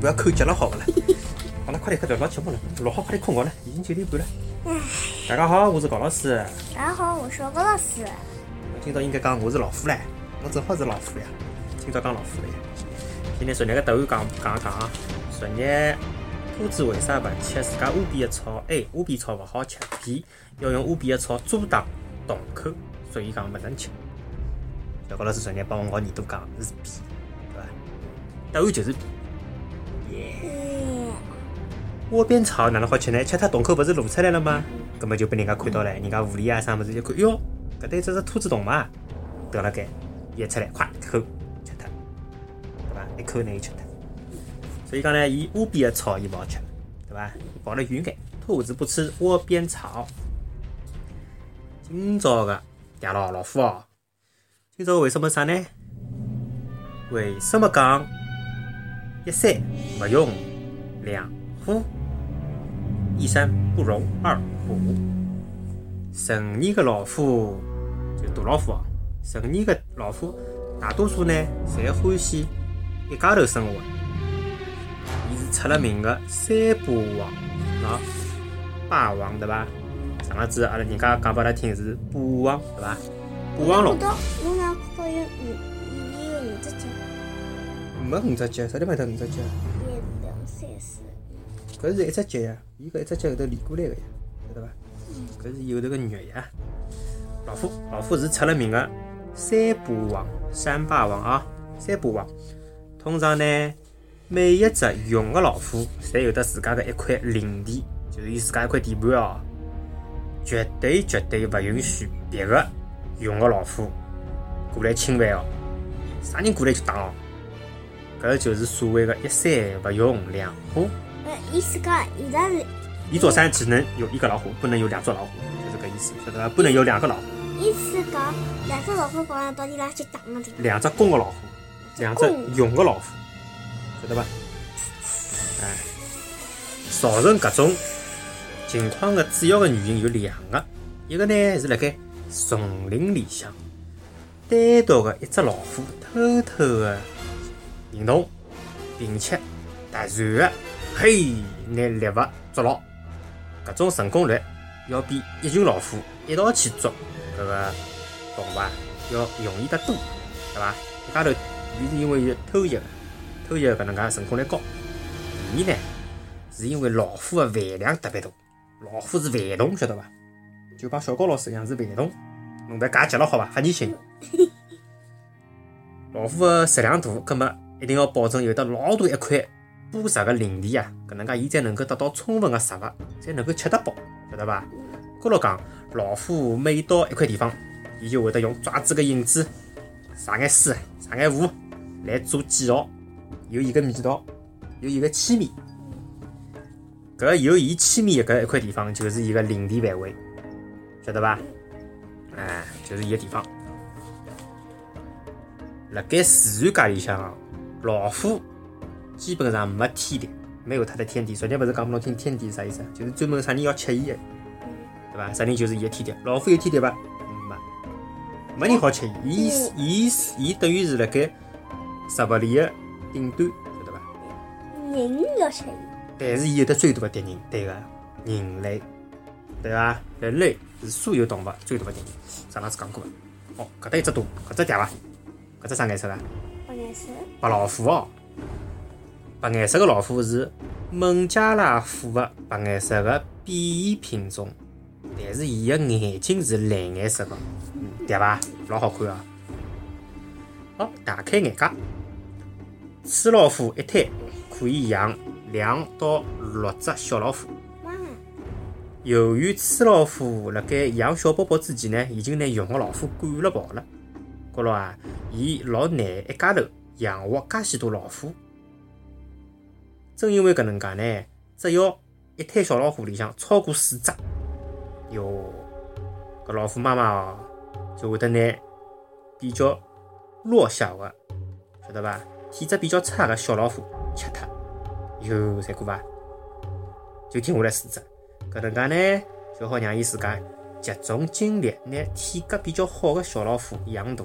不要抠脚了，好勿啦？好了，快点开始录节目了，录好快点困觉了，已经九点半了。大家好，我是高老师。大家好，我是高老师。今朝应该讲我是老虎唻，我正好是老虎呀。今朝讲老虎嘞。今天昨日个答案讲讲讲啊，昨日兔子为啥勿吃自家窝边的草？A. 窝边草勿好吃。B. 要用窝边的草阻挡洞口，所以讲勿能吃。小高老师昨日帮我咬耳朵讲是 B，对伐？答案就是 B。窝边草哪能好吃呢？吃它洞口不是露出来了吗？根本就被人家看到了，人家狐狸啊啥么子一看，哟，搿对只是兔子洞嘛，得了该一出来，快一口吃它，对伐？一口拿伊吃它。所以讲呢，伊窝边的草伊勿好吃，对伐？跑了远眼，兔子不吃窝边草。今朝个嗲老老虎哦，今朝为什么啥呢？为什么讲一山勿容两虎？一山不容二虎。成年的老虎就大老虎哦，成年的老虎大多数呢，侪欢喜一家头生活。伊是出了名的三霸王，喏，霸王对伐？上了子阿拉人家讲拨阿拉听是霸王对伐？霸王龙。我哪看到有五，伊有五只脚，没五只脚，啥地方有五只脚？一、两、三、四。搿是一只脚呀，伊搿一只脚后头连过来个呀，晓得伐？搿是伊后头个肉呀。老虎，老虎是出了名的三霸王，三霸王啊，三霸王。通常呢，每一只雄的老虎，侪有得自家的一块领地，就是伊自家一块地盘哦。绝对绝对勿允许别个雄的老虎过来侵犯哦。啥人过来就打哦。搿就是所谓的一山勿容两虎。呃，意思讲现在是一座山只能有一个老虎，不能有两座老虎，就是搿意思，晓得伐？不能有两个老虎，意思讲两只老虎跑到底拉去打了就。两只公个老虎，两只雄个老虎，晓得伐？哎，造成搿种情况的主要的原因有两个，一个呢是辣盖丛林里向单独的一只老虎偷偷的行动，并且突然的嘿拿猎物捉牢，搿种成功率要比一群老虎一道去捉搿个动物要容易得多，对伐？一家头伊是因为有偷袭，偷袭搿能介成功率高。第二呢，是因为老虎的饭量特别大，老虎是饭桶，晓得伐？就帮小高老师一样是饭桶，侬勿要介急了好伐？吓人心。老虎的食量大，葛末一定要保证有得老大一块捕食的领地啊，搿能介伊才能够得到充分的食物，才能够吃得饱，晓得伐？高头讲，老虎每到一块地方，伊就会得用爪子的印子撒眼水、撒眼雾来做记号，有伊个味道，有伊个气味。搿有伊气味的搿一块地方，就是伊个领地范围，晓得伐？哎，就是伊个地方。辣盖自然界里向，老虎基本上没天敌，没有它的天敌。昨天勿是讲拨侬听天敌是啥意思啊？就是专门啥人要吃伊的，对伐？啥人就是伊的天敌。老虎有天敌伐？没，没人好吃伊。伊伊伊等于是辣盖食物链的顶端，晓得伐？人要吃伊。但是伊有得最大的敌人，对个，人类，对伐？人类是所有动物最大的敌人。上趟子讲过个。哦，搿搭一只大，搿只嗲伐？搿只啥颜色啊？白颜色。白老虎哦，白颜色的老虎是孟加拉虎的白颜色的变异品种，但是伊的眼睛是蓝颜色的，对伐？老好看啊！好，大开眼界，雌老虎一胎可以养两到六只小老虎。妈，由于雌老虎辣盖养小宝宝之前呢，已经拿雄的老虎赶了跑了。觉着啊，伊老难一家头养活介许多老虎。正因为搿能介呢，只要一胎小老虎里向超过四只，哟，搿老虎妈妈哦，就会得拿比较弱小的，晓得伐？体质比较差的小老虎吃脱。哟，残酷伐？就停下来四只。搿能介呢，就好让伊自家集中精力，拿体格比较好的小老虎养大。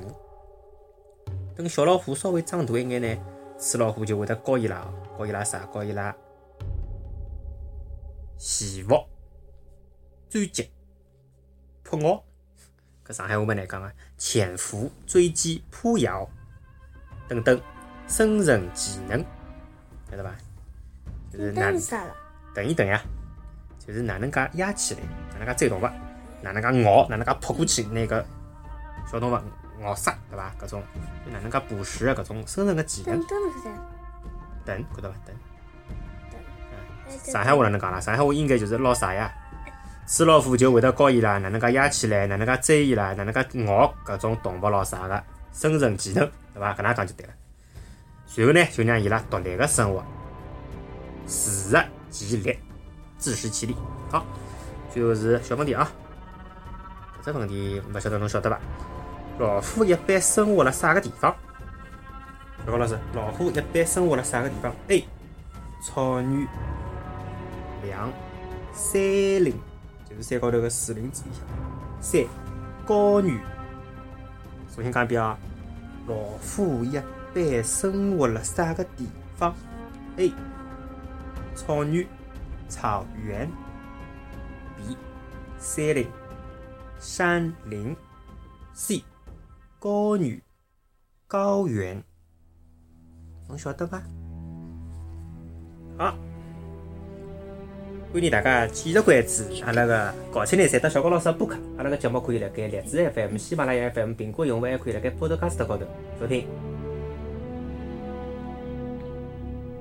等小老虎稍微长大一眼呢，雌老虎就会得教伊拉哦，教伊拉啥？教伊拉祈福、追击、扑咬。搿上海话蛮难讲个，潜伏、追击、扑咬等等生存技能，晓得伐？就是哪？等一等呀，就是哪能介压起来，哪能介追动物，哪能介咬，哪能介扑过去那个小动物咬杀，对伐？搿种就哪能介捕食的搿种生存个技能等，等是啥？等，晓得伐？等。哎上海话哪能讲啦？上海话应该就是捞啥呀？此老虎就会得教伊拉哪能介压起来，哪能介追伊拉，哪能介咬搿种动物咾啥个生存技能，对伐？搿能讲就对了。随后呢，就让伊拉独立个生活，自食其力，自食其力。好，最后是小问题啊。搿只问题勿晓得侬晓得伐？老虎一般生活辣啥个地方？小高老师，老虎一般生活辣啥个地方？A. 草原、两山林，就是山高头个树林子里向；三高原。重新讲一遍啊，老虎一般生活辣啥个地方？A. 草原、草原；B. 山林、山林；C. 高原、高原。侬晓得伐？好，欢迎大家继续关注阿拉个搞清来三到小高老师的播客。阿拉个节目可以辣盖荔枝 FM、喜马拉雅 FM、苹果用户还可以辣盖 Podcast 高头收听。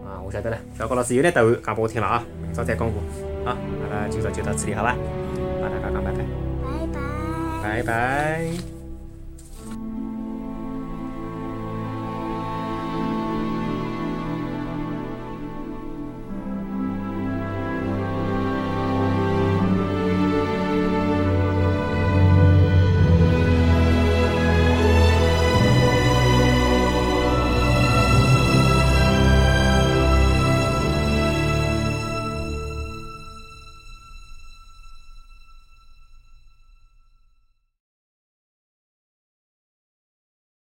啊，我晓得了，小高老师有眼答案讲拨我听了啊，明朝再公布。好，阿拉今朝就到此里，好伐？帮大家讲拜拜，拜拜。拜拜。